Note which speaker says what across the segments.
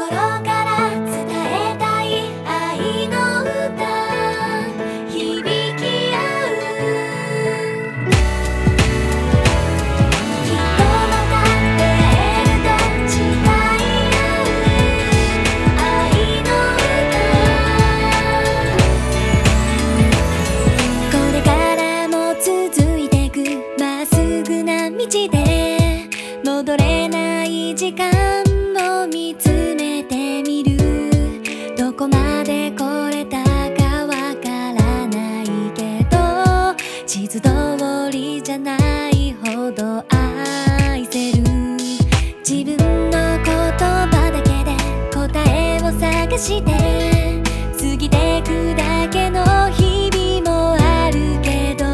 Speaker 1: 心がして過ぎてくだけの日々もあるけど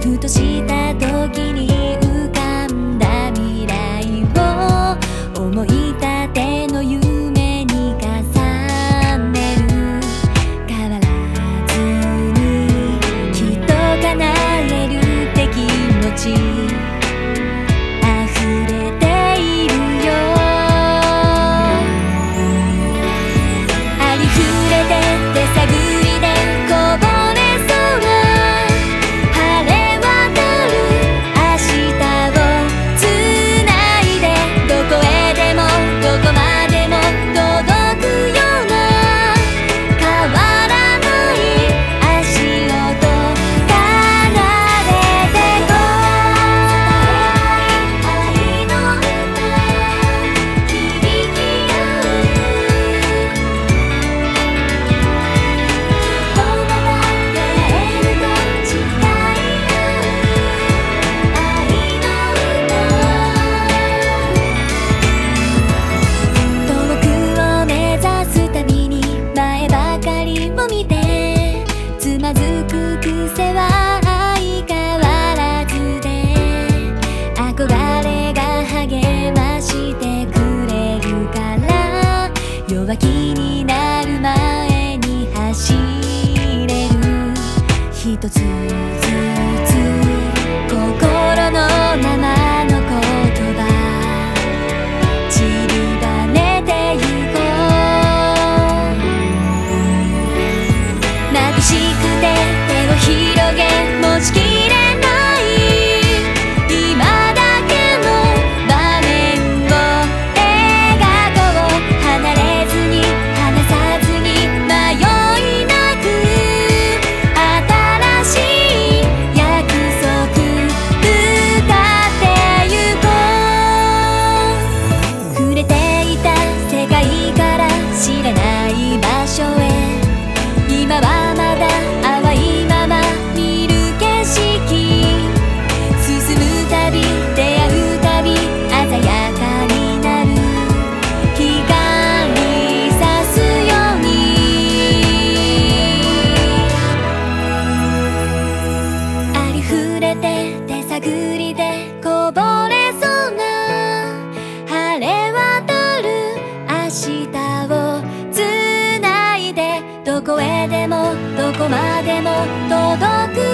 Speaker 1: ふとした時に浮かんだ未来を思いたての夢に重ねる。変わらずにきっと叶えるって気持ち。世は相変わらずで憧れが励ましてくれるから弱気になる前に走れる。一つも届く